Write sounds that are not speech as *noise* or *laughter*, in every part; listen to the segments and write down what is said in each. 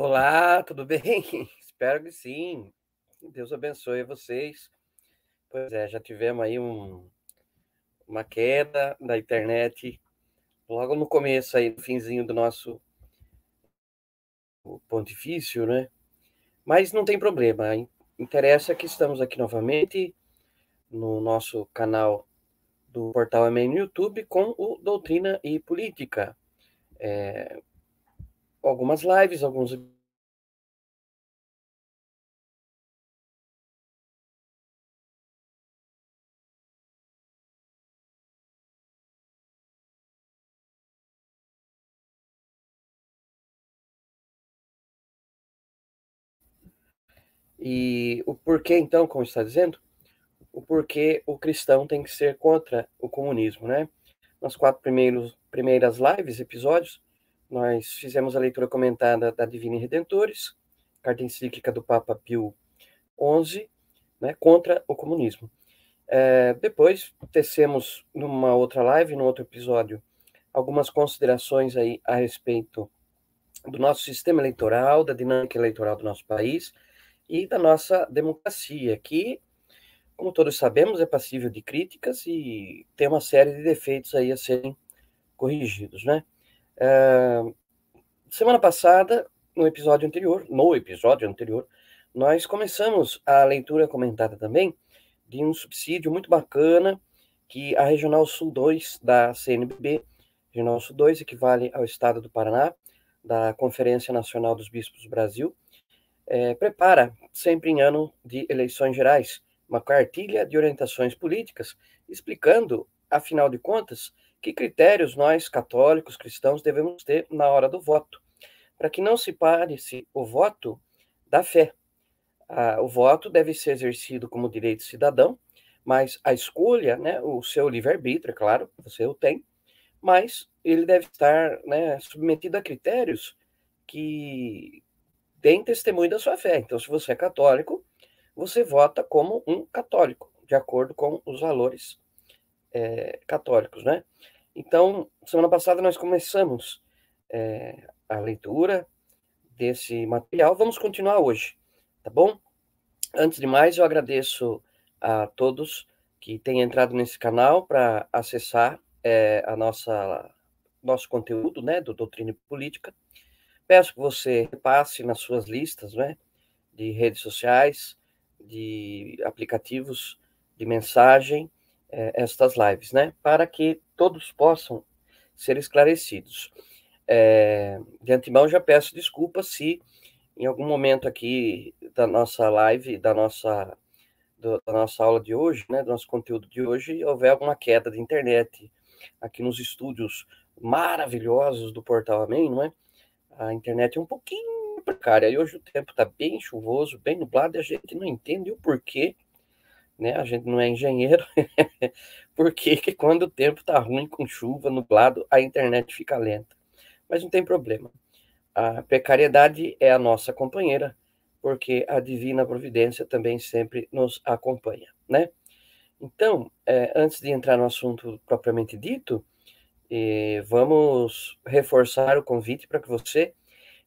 Olá, tudo bem? *laughs* Espero que sim. Deus abençoe vocês. Pois é, já tivemos aí um, uma queda da internet logo no começo aí, no finzinho do nosso pontifício, né? Mas não tem problema. Interessa que estamos aqui novamente no nosso canal do Portal Amém no YouTube com o Doutrina e Política. É, algumas lives, alguns E o porquê, então, como está dizendo, o porquê o cristão tem que ser contra o comunismo, né? Nas quatro primeiros, primeiras lives, episódios, nós fizemos a leitura comentada da Divina Redentores, carta encíclica do Papa Pio XI, né, contra o comunismo. É, depois, tecemos numa outra live, num outro episódio, algumas considerações aí a respeito do nosso sistema eleitoral, da dinâmica eleitoral do nosso país e da nossa democracia, que, como todos sabemos, é passível de críticas e tem uma série de defeitos aí a serem corrigidos, né? Semana passada, no episódio anterior, no episódio anterior, nós começamos a leitura comentada também de um subsídio muito bacana que a Regional Sul 2 da CNBB, Regional Sul 2 equivale ao Estado do Paraná, da Conferência Nacional dos Bispos do Brasil, é, prepara, sempre em ano de eleições gerais, uma cartilha de orientações políticas, explicando, afinal de contas, que critérios nós, católicos, cristãos, devemos ter na hora do voto, para que não se pare-se o voto da fé. Ah, o voto deve ser exercido como direito cidadão, mas a escolha, né, o seu livre-arbítrio, é claro, você o tem, mas ele deve estar né, submetido a critérios que deem testemunho da sua fé. Então, se você é católico, você vota como um católico, de acordo com os valores é, católicos, né? Então, semana passada nós começamos é, a leitura desse material. Vamos continuar hoje, tá bom? Antes de mais, eu agradeço a todos que têm entrado nesse canal para acessar é, a nossa nosso conteúdo, né, do Doutrina Política. Peço que você repasse nas suas listas, né, de redes sociais, de aplicativos de mensagem, é, estas lives, né, para que todos possam ser esclarecidos. É, de antemão, já peço desculpas se em algum momento aqui da nossa live, da nossa, do, da nossa aula de hoje, né, do nosso conteúdo de hoje, houver alguma queda de internet aqui nos estúdios maravilhosos do Portal Amém, não é? A internet é um pouquinho precária, e hoje o tempo está bem chuvoso, bem nublado, e a gente não entende o porquê né? A gente não é engenheiro, *laughs* porque que quando o tempo está ruim, com chuva, nublado, a internet fica lenta. Mas não tem problema. A precariedade é a nossa companheira, porque a divina providência também sempre nos acompanha, né? Então, é, antes de entrar no assunto propriamente dito, eh, vamos reforçar o convite para que você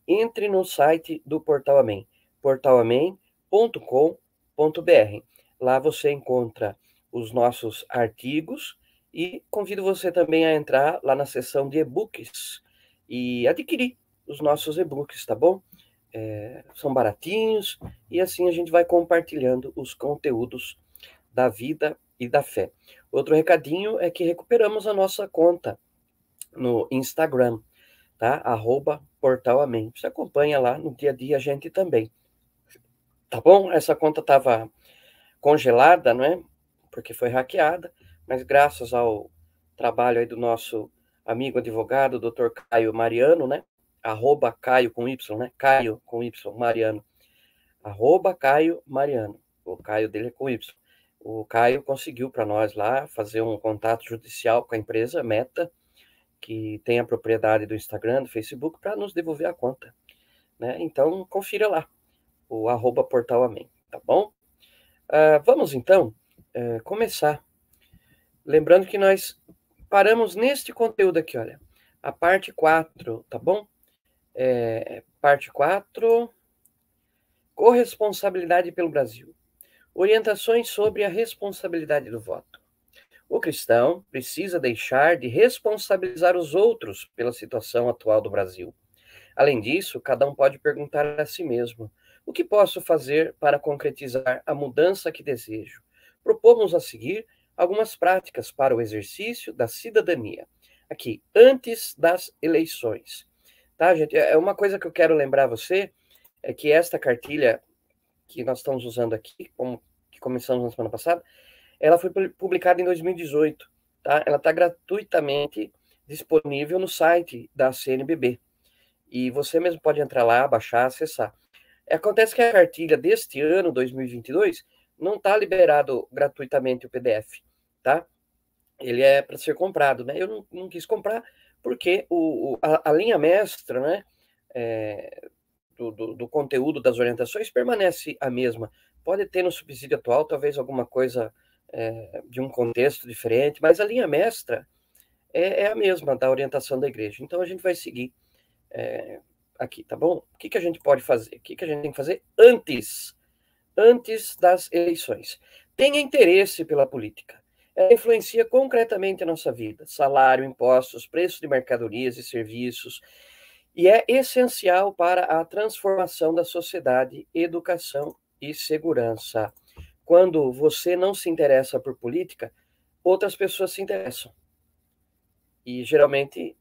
entre no site do Portal Amém, portalamém.com.br. Lá você encontra os nossos artigos e convido você também a entrar lá na seção de e-books e adquirir os nossos e-books, tá bom? É, são baratinhos e assim a gente vai compartilhando os conteúdos da vida e da fé. Outro recadinho é que recuperamos a nossa conta no Instagram, tá? Arroba Portal Amém. Você acompanha lá no dia a dia a gente também. Tá bom? Essa conta estava congelada, não é? Porque foi hackeada, mas graças ao trabalho aí do nosso amigo advogado, Dr. Caio Mariano, né? Arroba Caio com Y, né? Caio com Y, Mariano. Arroba Caio Mariano. O Caio dele é com Y. O Caio conseguiu para nós lá fazer um contato judicial com a empresa Meta, que tem a propriedade do Instagram, do Facebook, para nos devolver a conta. Né? Então, confira lá, o arroba portal amém, tá bom? Uh, vamos então uh, começar. Lembrando que nós paramos neste conteúdo aqui, olha. A parte 4, tá bom? É, parte 4, corresponsabilidade pelo Brasil. Orientações sobre a responsabilidade do voto. O cristão precisa deixar de responsabilizar os outros pela situação atual do Brasil. Além disso, cada um pode perguntar a si mesmo: o que posso fazer para concretizar a mudança que desejo? Propomos a seguir algumas práticas para o exercício da cidadania. Aqui, antes das eleições. Tá, gente? É uma coisa que eu quero lembrar você é que esta cartilha que nós estamos usando aqui, como que começamos na semana passada, ela foi publicada em 2018, tá? Ela está gratuitamente disponível no site da CNBB. E você mesmo pode entrar lá, baixar, acessar. Acontece que a cartilha deste ano, 2022, não está liberado gratuitamente o PDF, tá? Ele é para ser comprado, né? Eu não, não quis comprar porque o, o a, a, linha mestra, né, é, do, do, do, conteúdo das orientações permanece a mesma. Pode ter no subsídio atual talvez alguma coisa é, de um contexto diferente, mas a linha mestra é, é, a mesma da orientação da igreja. Então a gente vai seguir é, aqui, tá bom? O que, que a gente pode fazer? O que, que a gente tem que fazer antes, antes das eleições? Tenha interesse pela política. Ela influencia concretamente a nossa vida. Salário, impostos, preço de mercadorias e serviços. e é essencial para a transformação da sociedade, educação e segurança. Quando você não se interessa por política, outras pessoas se interessam. E geralmente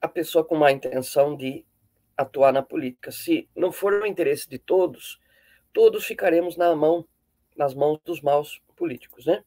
a pessoa com má intenção de atuar na política. Se não for o interesse de todos, todos ficaremos na mão, nas mãos dos maus políticos, né?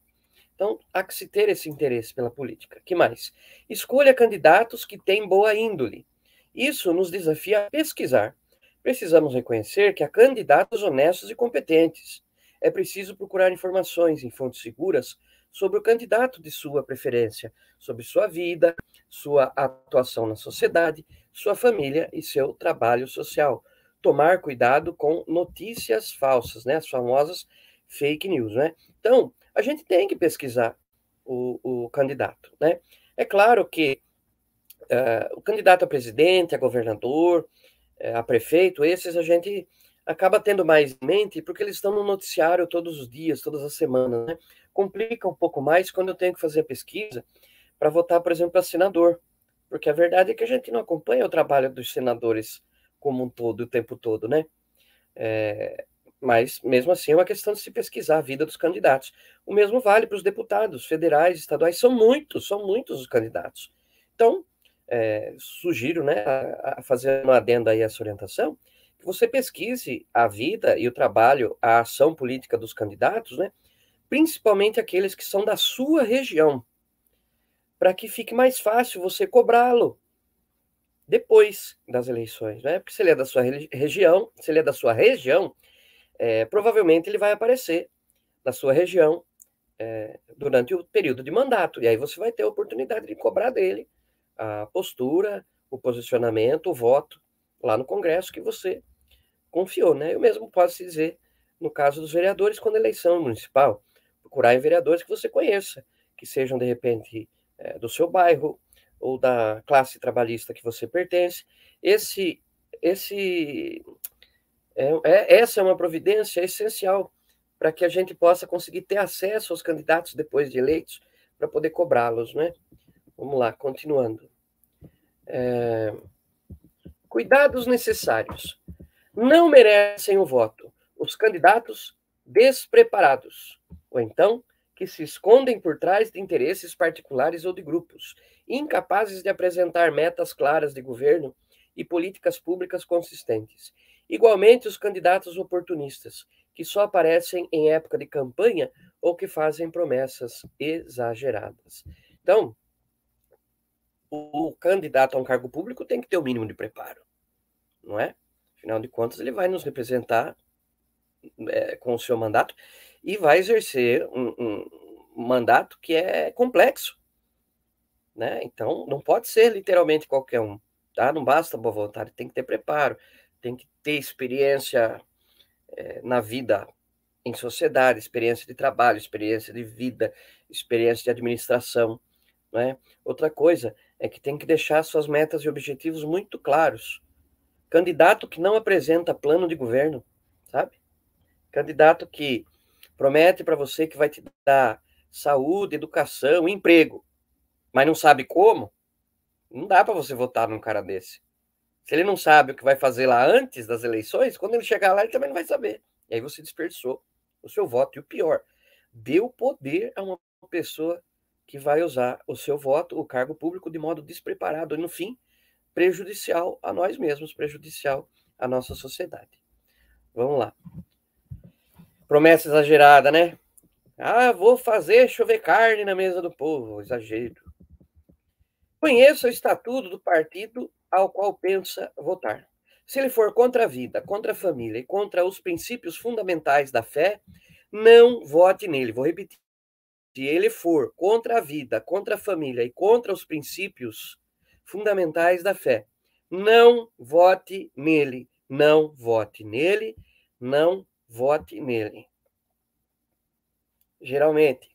Então, há que se ter esse interesse pela política. que mais? Escolha candidatos que têm boa índole. Isso nos desafia a pesquisar. Precisamos reconhecer que há candidatos honestos e competentes. É preciso procurar informações em fontes seguras sobre o candidato de sua preferência, sobre sua vida, sua atuação na sociedade, sua família e seu trabalho social. Tomar cuidado com notícias falsas, né? As famosas fake news, né? Então, a gente tem que pesquisar o, o candidato, né? É claro que uh, o candidato a presidente, a governador, uh, a prefeito, esses a gente acaba tendo mais em mente porque eles estão no noticiário todos os dias, todas as semanas, né? Complica um pouco mais quando eu tenho que fazer a pesquisa para votar, por exemplo, para senador, porque a verdade é que a gente não acompanha o trabalho dos senadores como um todo, o tempo todo, né? É, mas, mesmo assim, é uma questão de se pesquisar a vida dos candidatos. O mesmo vale para os deputados federais, estaduais, são muitos, são muitos os candidatos. Então, é, sugiro né, a, a fazer uma adenda aí a essa orientação, que você pesquise a vida e o trabalho, a ação política dos candidatos, né, principalmente aqueles que são da sua região, para que fique mais fácil você cobrá-lo depois das eleições, né? Porque se ele é da sua região, se ele é da sua região, é, provavelmente ele vai aparecer na sua região é, durante o período de mandato, e aí você vai ter a oportunidade de cobrar dele a postura, o posicionamento, o voto lá no Congresso que você confiou, né? Eu mesmo posso dizer, no caso dos vereadores, quando eleição municipal, procurar em vereadores que você conheça, que sejam, de repente, é, do seu bairro ou da classe trabalhista que você pertence. Esse, esse, é, é, essa é uma providência essencial para que a gente possa conseguir ter acesso aos candidatos depois de eleitos, para poder cobrá-los, né? Vamos lá, continuando. É... Cuidados necessários. Não merecem o voto os candidatos despreparados, ou então que se escondem por trás de interesses particulares ou de grupos, incapazes de apresentar metas claras de governo e políticas públicas consistentes. Igualmente, os candidatos oportunistas, que só aparecem em época de campanha ou que fazem promessas exageradas. Então, o candidato a um cargo público tem que ter o mínimo de preparo, não é? Afinal de contas, ele vai nos representar é, com o seu mandato e vai exercer um, um mandato que é complexo, né? Então, não pode ser literalmente qualquer um, tá? Não basta boa vontade, tem que ter preparo, tem que ter experiência é, na vida em sociedade, experiência de trabalho, experiência de vida, experiência de administração, né? Outra coisa é que tem que deixar suas metas e objetivos muito claros. Candidato que não apresenta plano de governo, sabe? Candidato que promete para você que vai te dar saúde, educação, emprego, mas não sabe como, não dá para você votar num cara desse. Se ele não sabe o que vai fazer lá antes das eleições, quando ele chegar lá, ele também não vai saber. E aí você desperdiçou o seu voto. E o pior, deu poder a uma pessoa que vai usar o seu voto, o cargo público, de modo despreparado. E, no fim, prejudicial a nós mesmos, prejudicial à nossa sociedade. Vamos lá. Promessa exagerada, né? Ah, vou fazer chover carne na mesa do povo. Exagero. Conheça o estatuto do partido ao qual pensa votar. Se ele for contra a vida, contra a família e contra os princípios fundamentais da fé, não vote nele. Vou repetir. Se ele for contra a vida, contra a família e contra os princípios fundamentais da fé, não vote nele. Não vote nele. Não vote nele. Geralmente,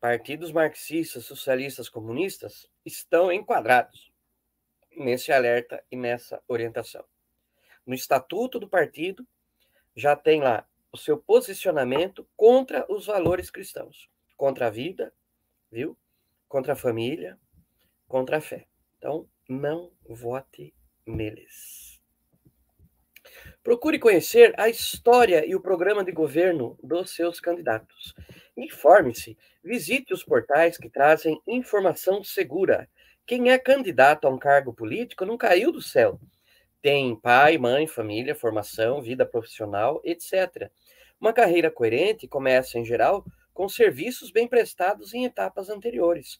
partidos marxistas, socialistas, comunistas estão enquadrados nesse alerta e nessa orientação. No estatuto do partido já tem lá o seu posicionamento contra os valores cristãos, contra a vida, viu? Contra a família, contra a fé. Então, não vote neles. Procure conhecer a história e o programa de governo dos seus candidatos. Informe-se, visite os portais que trazem informação segura. Quem é candidato a um cargo político não caiu do céu. Tem pai, mãe, família, formação, vida profissional, etc. Uma carreira coerente começa, em geral, com serviços bem prestados em etapas anteriores.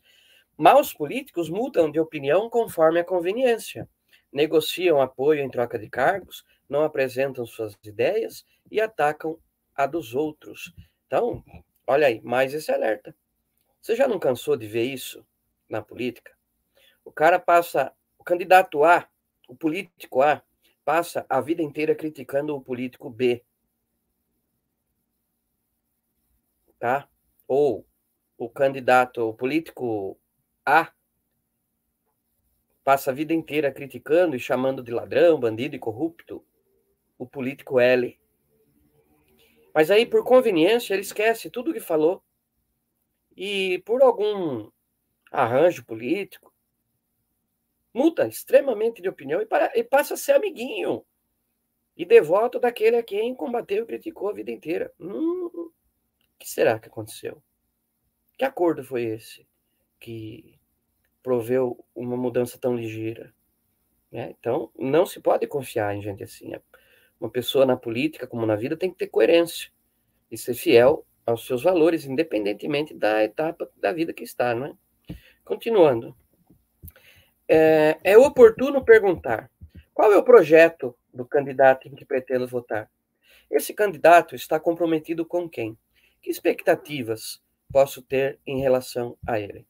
Maus políticos mudam de opinião conforme a conveniência, negociam apoio em troca de cargos, não apresentam suas ideias e atacam a dos outros. Então, olha aí, mais esse alerta. Você já não cansou de ver isso na política? O cara passa, o candidato A, o político A, passa a vida inteira criticando o político B. tá? Ou o candidato, o político A, passa a vida inteira criticando e chamando de ladrão, bandido e corrupto o político L. Mas aí, por conveniência, ele esquece tudo o que falou. E por algum arranjo político, muda extremamente de opinião e, para, e passa a ser amiguinho e devoto daquele a quem combateu e criticou a vida inteira. Hum, o que será que aconteceu? Que acordo foi esse que proveu uma mudança tão ligeira? Né? Então, não se pode confiar em gente assim. Uma pessoa na política, como na vida, tem que ter coerência e ser fiel aos seus valores, independentemente da etapa da vida que está, não é? Continuando. É, é oportuno perguntar qual é o projeto do candidato em que pretendo votar? Esse candidato está comprometido com quem? Que expectativas posso ter em relação a ele?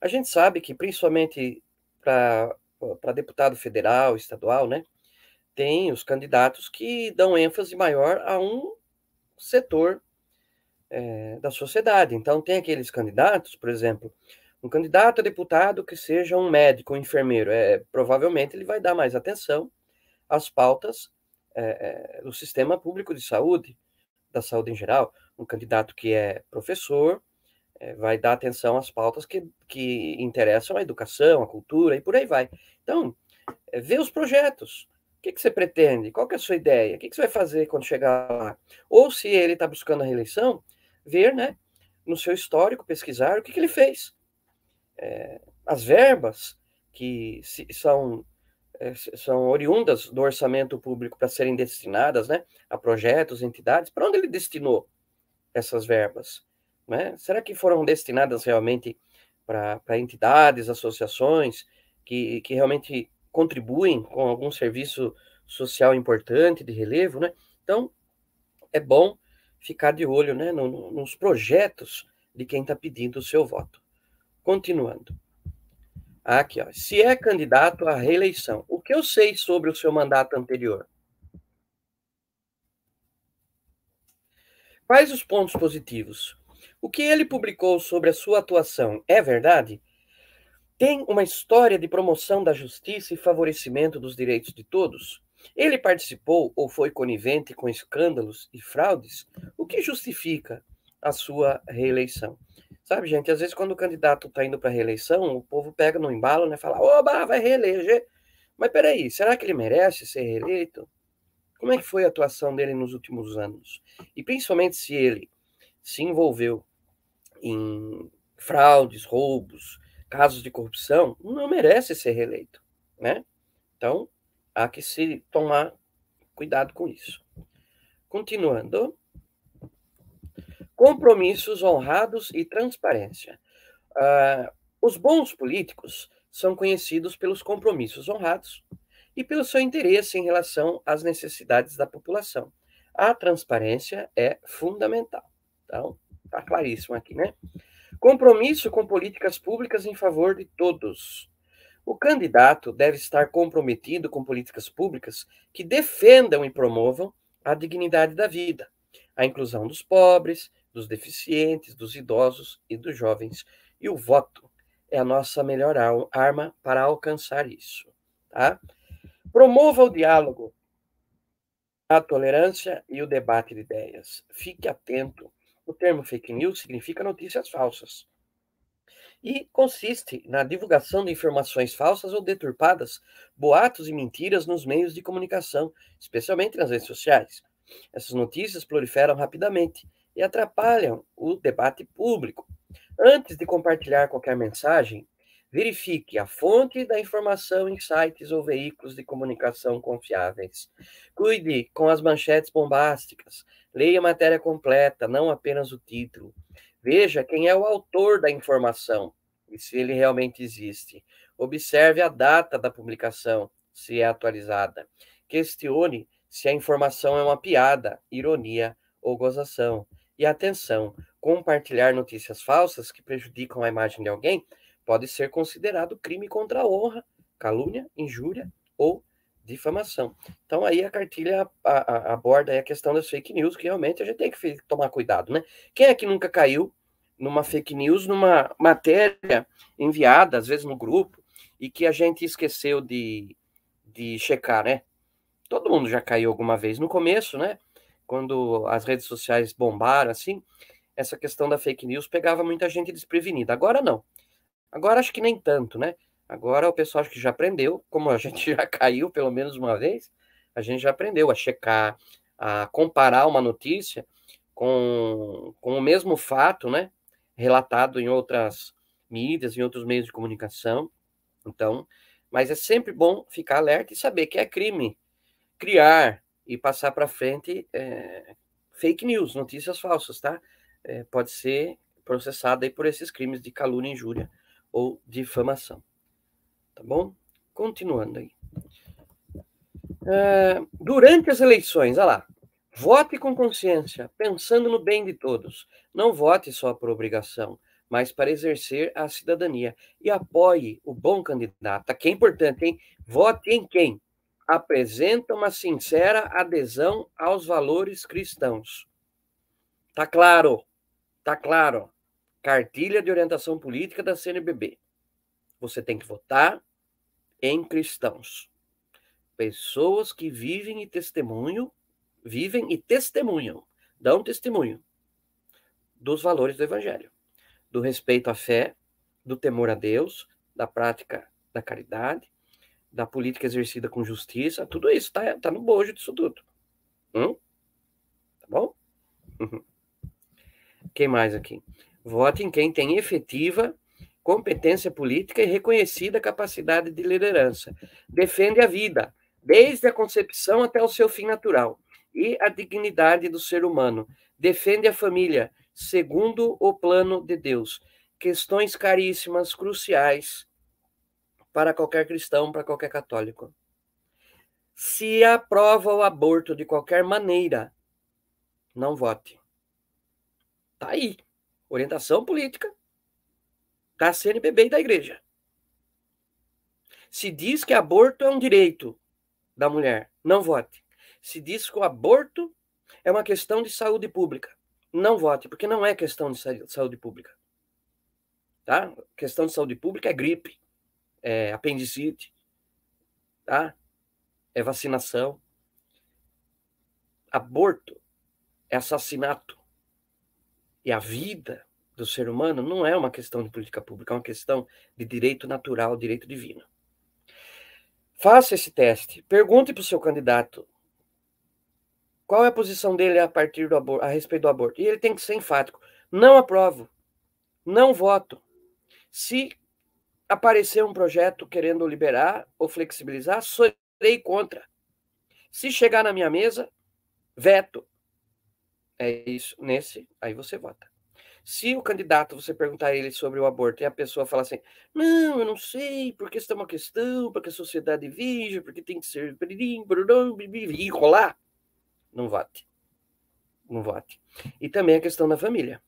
A gente sabe que, principalmente para deputado federal, estadual, né, tem os candidatos que dão ênfase maior a um setor é, da sociedade. Então, tem aqueles candidatos, por exemplo, um candidato a deputado que seja um médico, um enfermeiro, é, provavelmente ele vai dar mais atenção às pautas é, é, do sistema público de saúde, da saúde em geral um candidato que é professor é, vai dar atenção às pautas que, que interessam a educação, a cultura e por aí vai. Então, é, vê os projetos. Que, que você pretende? Qual que é a sua ideia? O que, que você vai fazer quando chegar lá? Ou se ele está buscando a reeleição, ver, né, no seu histórico, pesquisar o que, que ele fez. É, as verbas que se, são é, são oriundas do orçamento público para serem destinadas né, a projetos, entidades, para onde ele destinou essas verbas? Né? Será que foram destinadas realmente para entidades, associações que, que realmente contribuem com algum serviço social importante, de relevo? Né? Então, é bom ficar de olho né, no, nos projetos de quem está pedindo o seu voto. Continuando. Aqui, ó. Se é candidato à reeleição, o que eu sei sobre o seu mandato anterior? Quais os pontos positivos? O que ele publicou sobre a sua atuação é verdade? Tem uma história de promoção da justiça e favorecimento dos direitos de todos? Ele participou ou foi conivente com escândalos e fraudes? O que justifica a sua reeleição? Sabe, gente, às vezes quando o candidato está indo para reeleição, o povo pega no embalo, né? Fala, oba, vai reeleger. Mas peraí, será que ele merece ser reeleito? Como é que foi a atuação dele nos últimos anos? E principalmente se ele se envolveu em fraudes, roubos, casos de corrupção, não merece ser reeleito, né? Então, há que se tomar cuidado com isso. Continuando. Compromissos honrados e transparência. Uh, os bons políticos são conhecidos pelos compromissos honrados e pelo seu interesse em relação às necessidades da população. A transparência é fundamental. Então, está claríssimo aqui, né? Compromisso com políticas públicas em favor de todos. O candidato deve estar comprometido com políticas públicas que defendam e promovam a dignidade da vida, a inclusão dos pobres, dos deficientes, dos idosos e dos jovens. E o voto é a nossa melhor arma para alcançar isso, tá? Promova o diálogo, a tolerância e o debate de ideias. Fique atento. O termo fake news significa notícias falsas. e consiste na divulgação de informações falsas ou deturpadas, boatos e mentiras nos meios de comunicação, especialmente nas redes sociais. Essas notícias proliferam rapidamente e atrapalham o debate público. Antes de compartilhar qualquer mensagem, verifique a fonte da informação em sites ou veículos de comunicação confiáveis. Cuide com as manchetes bombásticas. Leia a matéria completa, não apenas o título. Veja quem é o autor da informação e se ele realmente existe. Observe a data da publicação, se é atualizada. Questione se a informação é uma piada, ironia ou gozação. E atenção, compartilhar notícias falsas que prejudicam a imagem de alguém pode ser considerado crime contra a honra, calúnia, injúria ou difamação. Então aí a cartilha aborda a questão das fake news, que realmente a gente tem que tomar cuidado, né? Quem é que nunca caiu numa fake news, numa matéria enviada, às vezes no grupo, e que a gente esqueceu de, de checar, né? Todo mundo já caiu alguma vez no começo, né? Quando as redes sociais bombaram, assim, essa questão da fake news pegava muita gente desprevenida. Agora não. Agora acho que nem tanto, né? Agora o pessoal acho que já aprendeu, como a *laughs* gente já caiu pelo menos uma vez, a gente já aprendeu a checar, a comparar uma notícia com, com o mesmo fato, né? Relatado em outras mídias, em outros meios de comunicação. Então, mas é sempre bom ficar alerta e saber que é crime criar e passar para frente é, fake news, notícias falsas, tá? É, pode ser processado aí por esses crimes de calúnia, injúria ou difamação. Tá bom? Continuando aí. É, durante as eleições, olha lá, vote com consciência, pensando no bem de todos. Não vote só por obrigação, mas para exercer a cidadania. E apoie o bom candidato. Aqui é importante, hein? Vote em quem? Apresenta uma sincera adesão aos valores cristãos. Tá claro? Tá claro. Cartilha de orientação política da CNBB. Você tem que votar em cristãos. Pessoas que vivem e testemunham, vivem e testemunham, dão testemunho dos valores do evangelho, do respeito à fé, do temor a Deus, da prática da caridade, da política exercida com justiça, tudo isso está tá no bojo disso tudo. Hum? Tá bom? *laughs* Quem mais aqui? Vote em quem tem efetiva competência política e reconhecida capacidade de liderança. Defende a vida, desde a concepção até o seu fim natural, e a dignidade do ser humano. Defende a família, segundo o plano de Deus. Questões caríssimas, cruciais para qualquer cristão, para qualquer católico. Se aprova o aborto de qualquer maneira, não vote. Tá aí orientação política da CNBB e da igreja. Se diz que aborto é um direito da mulher, não vote. Se diz que o aborto é uma questão de saúde pública, não vote, porque não é questão de saúde pública. Tá? Questão de saúde pública é gripe, é apendicite, tá? É vacinação. Aborto é assassinato. E a vida do ser humano não é uma questão de política pública, é uma questão de direito natural, direito divino. Faça esse teste. Pergunte para o seu candidato qual é a posição dele a partir do aborto, a respeito do aborto. E ele tem que ser enfático. Não aprovo. Não voto. Se aparecer um projeto querendo liberar ou flexibilizar, serei contra. Se chegar na minha mesa, veto. É isso, nesse, aí você vota. Se o candidato, você perguntar a ele sobre o aborto e a pessoa falar assim, não, eu não sei, porque isso é uma questão, porque a sociedade vive, porque tem que ser e rolar, não vote. Não vote. E também a questão da família.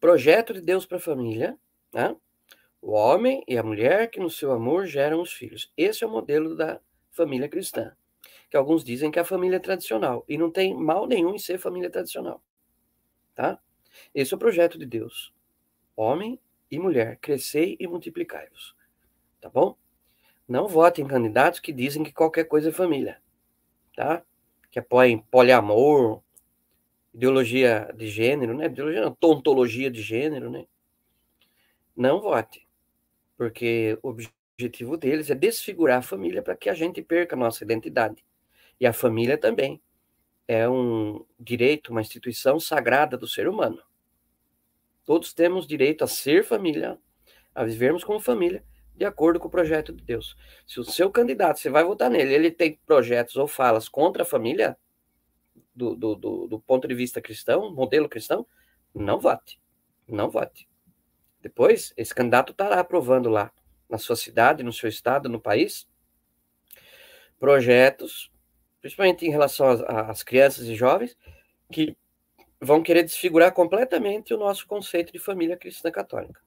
Projeto de Deus para a família, né? o homem e a mulher que no seu amor geram os filhos. Esse é o modelo da família cristã que alguns dizem que é a família tradicional. E não tem mal nenhum em ser família tradicional. Tá? Esse é o projeto de Deus. Homem e mulher, crescei e multiplicai-vos. Tá bom? Não votem em candidatos que dizem que qualquer coisa é família. Tá? Que apoiem poliamor, ideologia de gênero, né? Ideologia não, tontologia de gênero, né? não vote, porque o objetivo deles é desfigurar a família para que a gente perca a nossa identidade. E a família também é um direito, uma instituição sagrada do ser humano. Todos temos direito a ser família, a vivermos como família, de acordo com o projeto de Deus. Se o seu candidato, você vai votar nele, ele tem projetos ou falas contra a família, do, do, do, do ponto de vista cristão, modelo cristão, não vote. Não vote. Depois, esse candidato estará aprovando lá, na sua cidade, no seu estado, no país, projetos, principalmente em relação às crianças e jovens, que vão querer desfigurar completamente o nosso conceito de família cristã católica.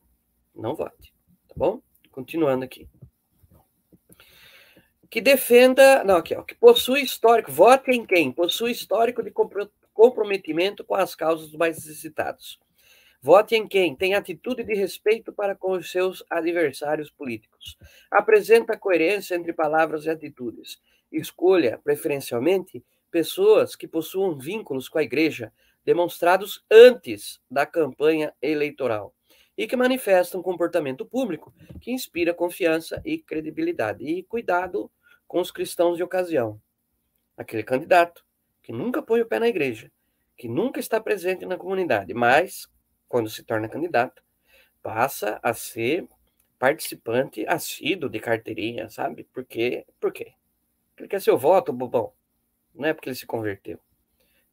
Não vote, tá bom? Continuando aqui. Que defenda, não, aqui, ó, que possui histórico, vote em quem? Possui histórico de comprometimento com as causas mais necessitados. Vote em quem tem atitude de respeito para com os seus adversários políticos. Apresenta coerência entre palavras e atitudes. Escolha, preferencialmente, pessoas que possuam vínculos com a igreja demonstrados antes da campanha eleitoral e que manifestam comportamento público que inspira confiança e credibilidade. E cuidado com os cristãos de ocasião. Aquele candidato que nunca põe o pé na igreja, que nunca está presente na comunidade, mas, quando se torna candidato, passa a ser participante assíduo de carteirinha, sabe? Por quê? Por quê? Porque ele quer seu voto, bobão. Não é porque ele se converteu.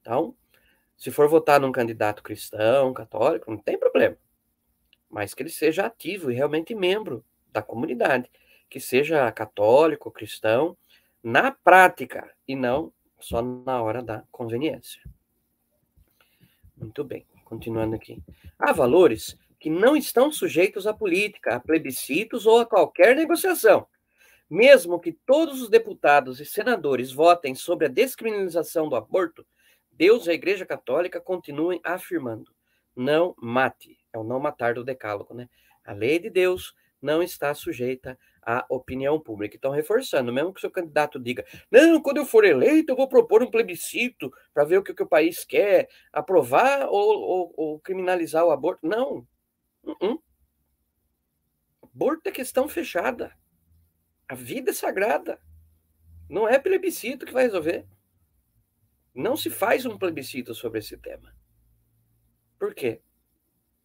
Então, se for votar num candidato cristão, católico, não tem problema mas que ele seja ativo e realmente membro da comunidade, que seja católico, cristão, na prática e não só na hora da conveniência. Muito bem, continuando aqui. Há valores que não estão sujeitos à política, a plebiscitos ou a qualquer negociação. Mesmo que todos os deputados e senadores votem sobre a descriminalização do aborto, Deus e a Igreja Católica continuem afirmando: não mate é o não matar do decálogo, né? A lei de Deus não está sujeita à opinião pública. Então, reforçando, mesmo que o seu candidato diga, não, quando eu for eleito, eu vou propor um plebiscito para ver o que, o país quer, aprovar ou, ou, ou criminalizar o aborto. Não. Uh -uh. Aborto é questão fechada. A vida é sagrada. Não é plebiscito que vai resolver. Não se faz um plebiscito sobre esse tema. Por quê?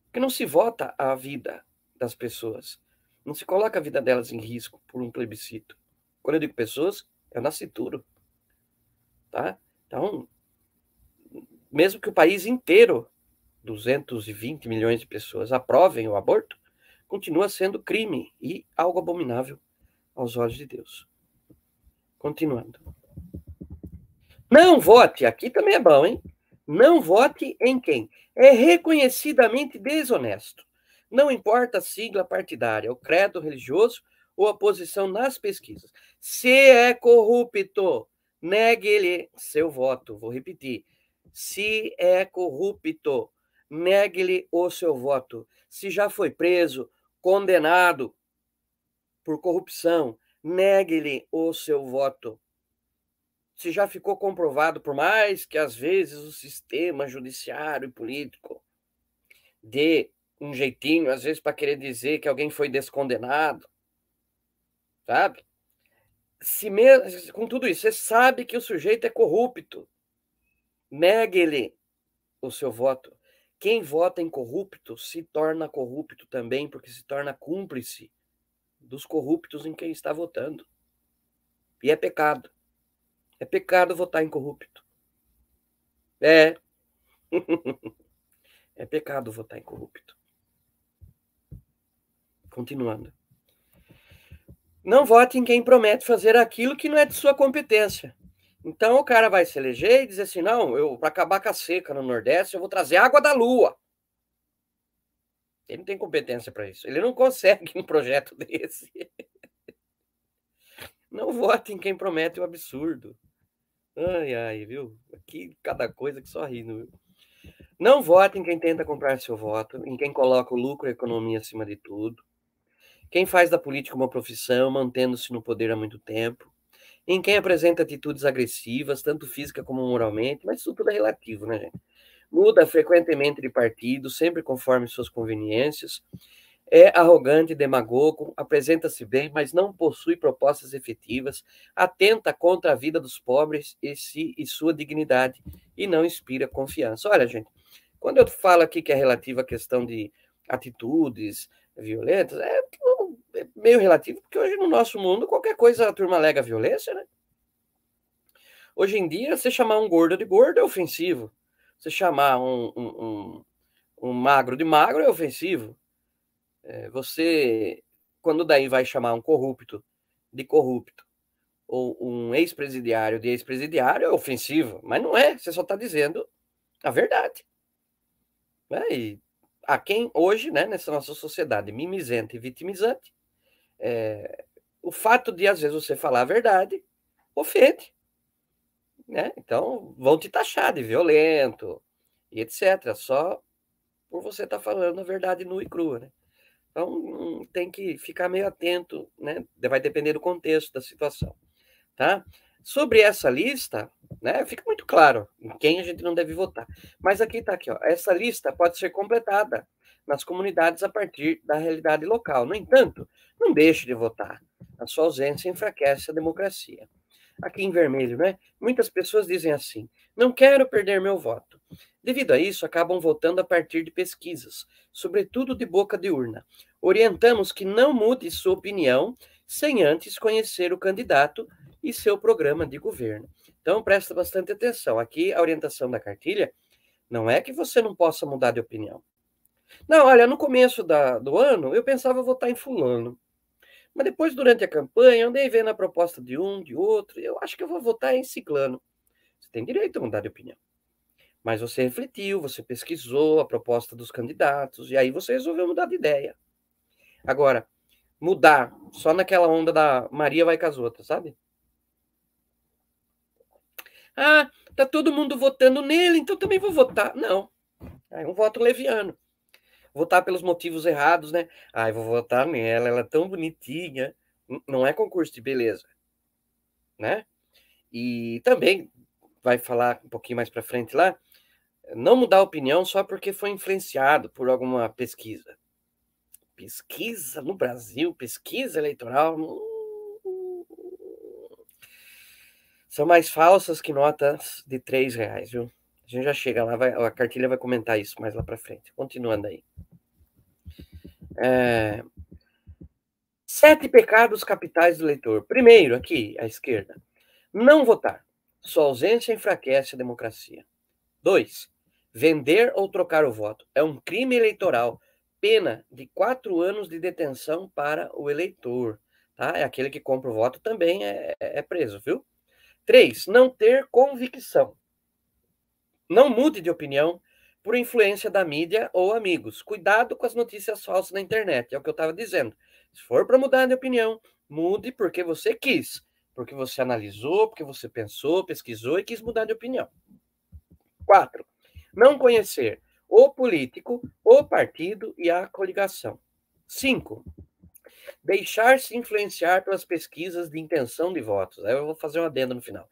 Porque não se vota a vida das pessoas. Não se coloca a vida delas em risco por um plebiscito. Quando eu digo pessoas, é o nascituro. Tá? Então, mesmo que o país inteiro, 220 milhões de pessoas, aprovem o aborto, continua sendo crime e algo abominável aos olhos de Deus. Continuando. Não vote, aqui também é bom, hein? Não vote em quem é reconhecidamente desonesto. Não importa a sigla partidária, o credo religioso ou a posição nas pesquisas. Se é corrupto, negue-lhe seu voto. Vou repetir. Se é corrupto, negue-lhe o seu voto. Se já foi preso, condenado por corrupção, negue-lhe o seu voto se já ficou comprovado, por mais que às vezes o sistema judiciário e político dê um jeitinho, às vezes para querer dizer que alguém foi descondenado, sabe? Se com tudo isso, você sabe que o sujeito é corrupto, negue-lhe o seu voto. Quem vota em corrupto se torna corrupto também, porque se torna cúmplice dos corruptos em quem está votando. E é pecado. É pecado votar em corrupto. É. *laughs* é pecado votar em corrupto. Continuando. Não vote em quem promete fazer aquilo que não é de sua competência. Então o cara vai se eleger e dizer assim: não, eu para acabar com a seca no Nordeste, eu vou trazer água da lua. Ele não tem competência para isso. Ele não consegue um projeto *laughs* desse. Não vote em quem promete o absurdo. Ai, ai, viu? Aqui cada coisa que só rindo, viu? Não vote em quem tenta comprar seu voto, em quem coloca o lucro e a economia acima de tudo. Quem faz da política uma profissão, mantendo-se no poder há muito tempo. Em quem apresenta atitudes agressivas, tanto física como moralmente, mas isso tudo é relativo, né, gente? Muda frequentemente de partido, sempre conforme suas conveniências. é arrogante, demagogo, apresenta-se bem, mas não possui propostas efetivas, atenta contra a vida dos pobres e, si, e sua dignidade e não inspira confiança. Olha, gente, quando eu falo aqui que é relativo à questão de atitudes violentas, é meio relativo, porque hoje no nosso mundo qualquer coisa a turma alega violência, né? Hoje em dia, você chamar um gordo de gordo é ofensivo. Você chamar um, um, um, um magro de magro é ofensivo. É, você, quando daí vai chamar um corrupto de corrupto, ou um ex-presidiário de ex-presidiário, é ofensivo. Mas não é, você só está dizendo a verdade. Né? E a quem hoje, né, nessa nossa sociedade mimizenta e vitimizante, é, o fato de às vezes você falar a verdade ofende. Né? Então vão te taxar de violento e etc. Só por você estar tá falando a verdade nua e crua. Né? Então tem que ficar meio atento, né? Vai depender do contexto da situação, tá? Sobre essa lista, né, fica muito claro em quem a gente não deve votar. Mas aqui está aqui, ó, essa lista pode ser completada nas comunidades a partir da realidade local. No entanto, não deixe de votar. A sua ausência enfraquece a democracia. Aqui em vermelho, né? Muitas pessoas dizem assim: não quero perder meu voto. Devido a isso, acabam votando a partir de pesquisas, sobretudo de boca de urna. Orientamos que não mude sua opinião sem antes conhecer o candidato e seu programa de governo. Então, presta bastante atenção. Aqui, a orientação da cartilha não é que você não possa mudar de opinião. Não, olha, no começo da, do ano, eu pensava votar em fulano. Mas depois, durante a campanha, andei vendo a proposta de um, de outro, e eu acho que eu vou votar em ciclano. Você tem direito a mudar de opinião. Mas você refletiu, você pesquisou a proposta dos candidatos, e aí você resolveu mudar de ideia. Agora, mudar só naquela onda da Maria vai com as outras, sabe? Ah, tá todo mundo votando nele, então também vou votar. Não. É um voto leviano. Votar pelos motivos errados, né? Eu vou votar nela, ela é tão bonitinha. Não é concurso de beleza, né? E também vai falar um pouquinho mais para frente lá, não mudar a opinião só porque foi influenciado por alguma pesquisa. Pesquisa no Brasil, pesquisa eleitoral. Hum, são mais falsas que notas de três reais, viu? A gente já chega lá, vai, a cartilha vai comentar isso mais lá para frente. Continuando aí. É... Sete pecados capitais do leitor. Primeiro, aqui, à esquerda. Não votar. Sua ausência enfraquece a democracia. Dois, vender ou trocar o voto. É um crime eleitoral. Pena de quatro anos de detenção para o eleitor. Tá? É aquele que compra o voto também é, é preso, viu? Três, não ter convicção. Não mude de opinião por influência da mídia ou amigos. Cuidado com as notícias falsas na internet, é o que eu estava dizendo. Se for para mudar de opinião, mude porque você quis porque você analisou, porque você pensou, pesquisou e quis mudar de opinião. Quatro, não conhecer o político, o partido e a coligação. Cinco, deixar-se influenciar pelas pesquisas de intenção de votos. Aí eu vou fazer um adendo no final.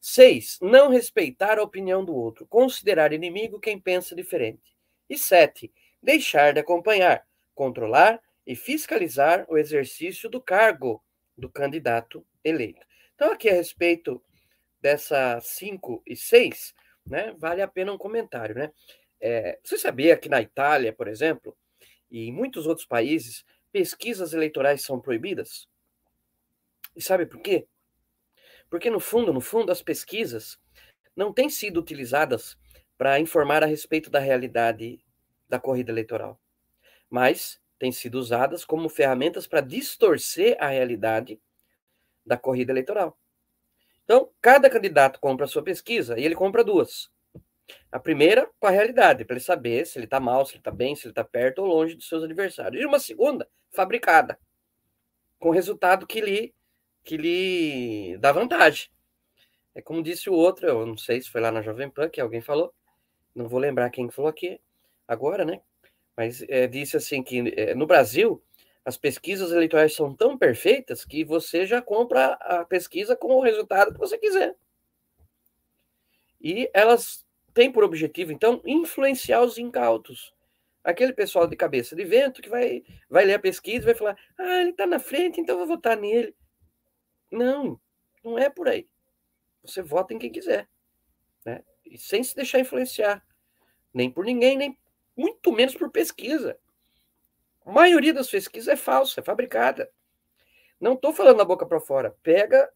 Seis, não respeitar a opinião do outro, considerar inimigo quem pensa diferente. E sete, deixar de acompanhar, controlar e fiscalizar o exercício do cargo do candidato eleito. Então, aqui a respeito dessa 5 e 6, né, vale a pena um comentário. Né? É, você sabia que na Itália, por exemplo, e em muitos outros países, pesquisas eleitorais são proibidas? E sabe por quê? Porque, no fundo, no fundo, as pesquisas não têm sido utilizadas para informar a respeito da realidade da corrida eleitoral, mas têm sido usadas como ferramentas para distorcer a realidade da corrida eleitoral. Então, cada candidato compra a sua pesquisa e ele compra duas. A primeira, com a realidade, para ele saber se ele está mal, se ele está bem, se ele está perto ou longe dos seus adversários. E uma segunda, fabricada, com resultado que lhe, que lhe dá vantagem. É como disse o outro, eu não sei se foi lá na Jovem Pan que alguém falou, não vou lembrar quem falou aqui agora, né? Mas é, disse assim que é, no Brasil as pesquisas eleitorais são tão perfeitas que você já compra a pesquisa com o resultado que você quiser. E elas têm por objetivo, então, influenciar os incautos. aquele pessoal de cabeça de vento que vai, vai ler a pesquisa e vai falar: ah, ele está na frente, então vou votar nele. Não, não é por aí. Você vota em quem quiser, né? E sem se deixar influenciar, nem por ninguém, nem muito menos por pesquisa. A maioria das pesquisas é falsa, é fabricada. Não estou falando da boca para fora. Pega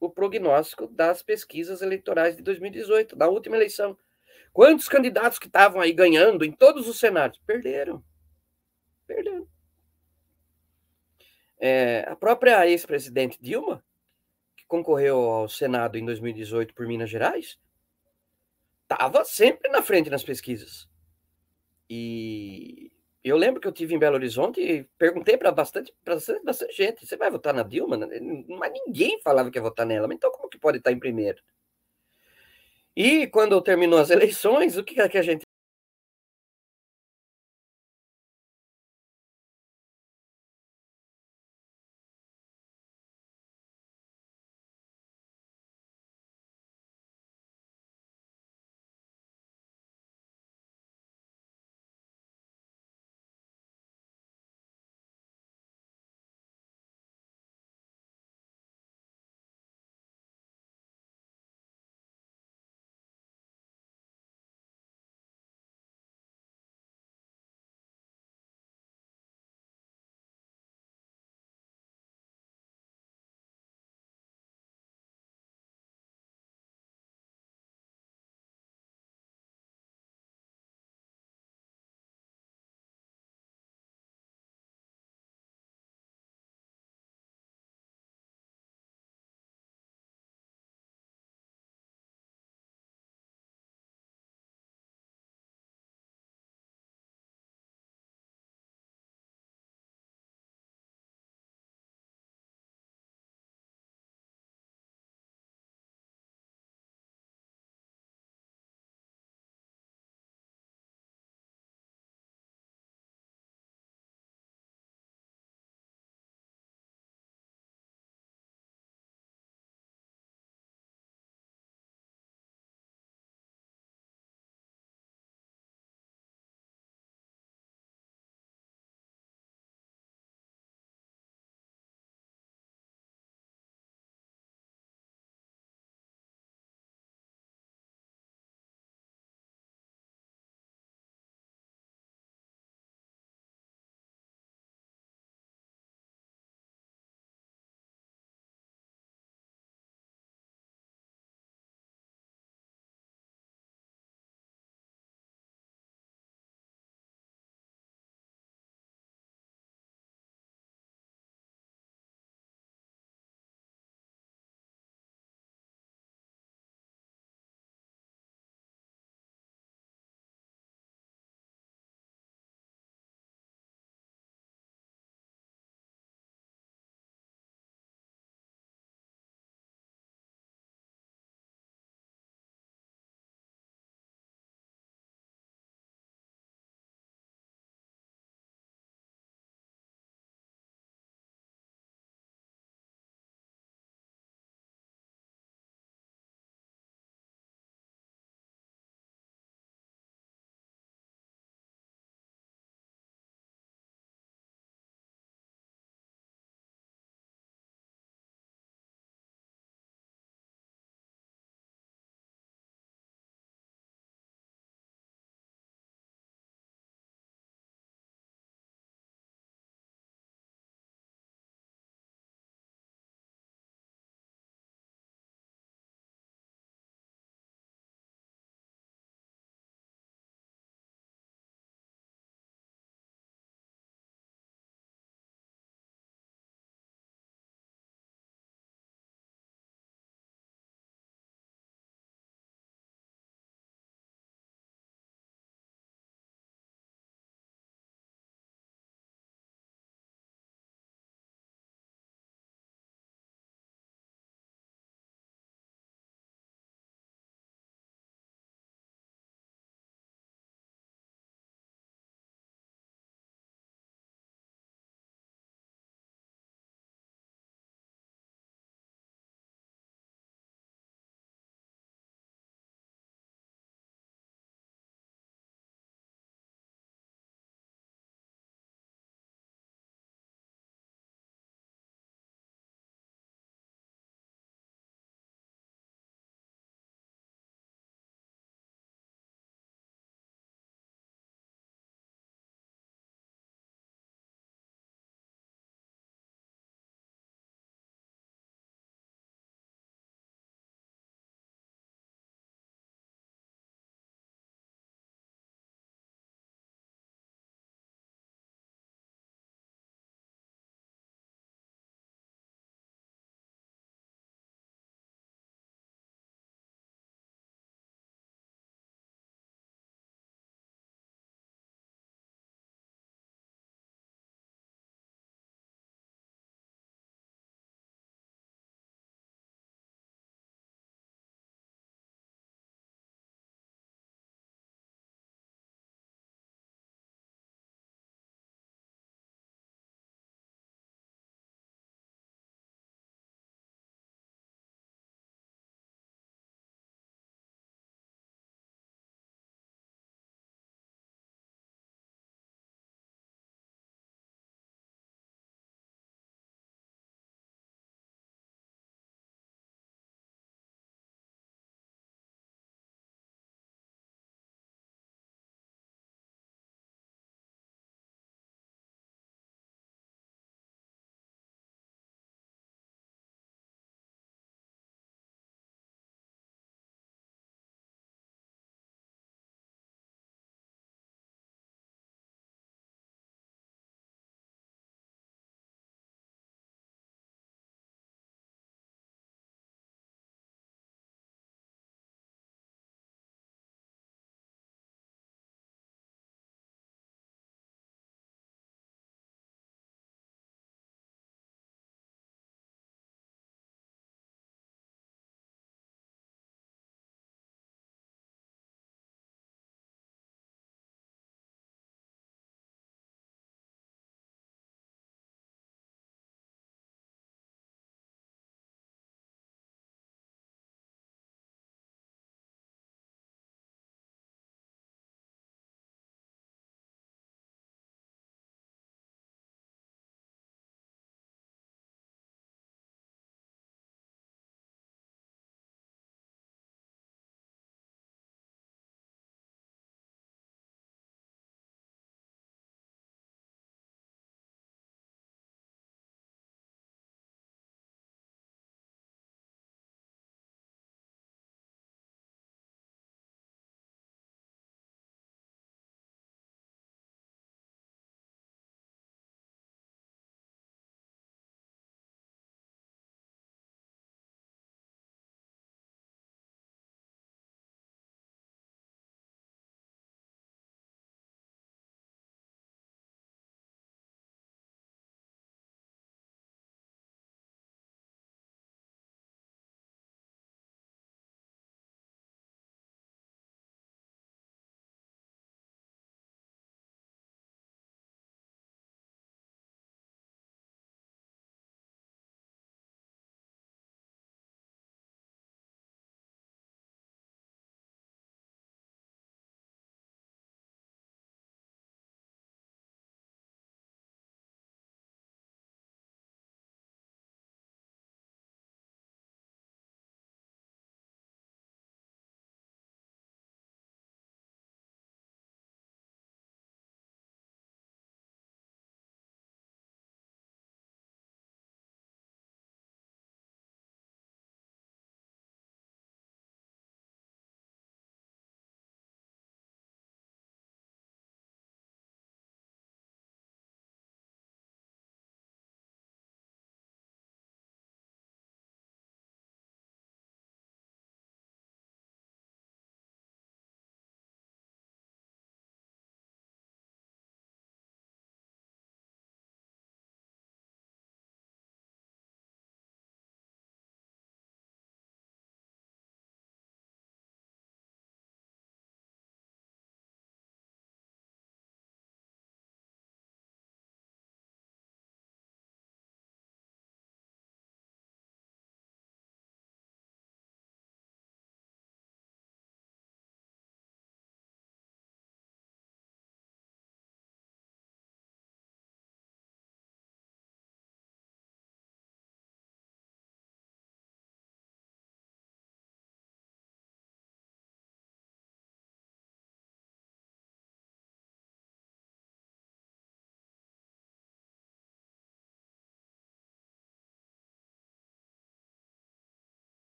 o prognóstico das pesquisas eleitorais de 2018, da última eleição. Quantos candidatos que estavam aí ganhando em todos os cenários? Perderam. Perderam. É, a própria ex-presidente Dilma, que concorreu ao Senado em 2018 por Minas Gerais, estava sempre na frente nas pesquisas. E eu lembro que eu tive em Belo Horizonte e perguntei para bastante, bastante, bastante gente: você vai votar na Dilma? Mas ninguém falava que ia votar nela. Então, como que pode estar em primeiro? E quando terminou as *laughs* eleições, o que, que a gente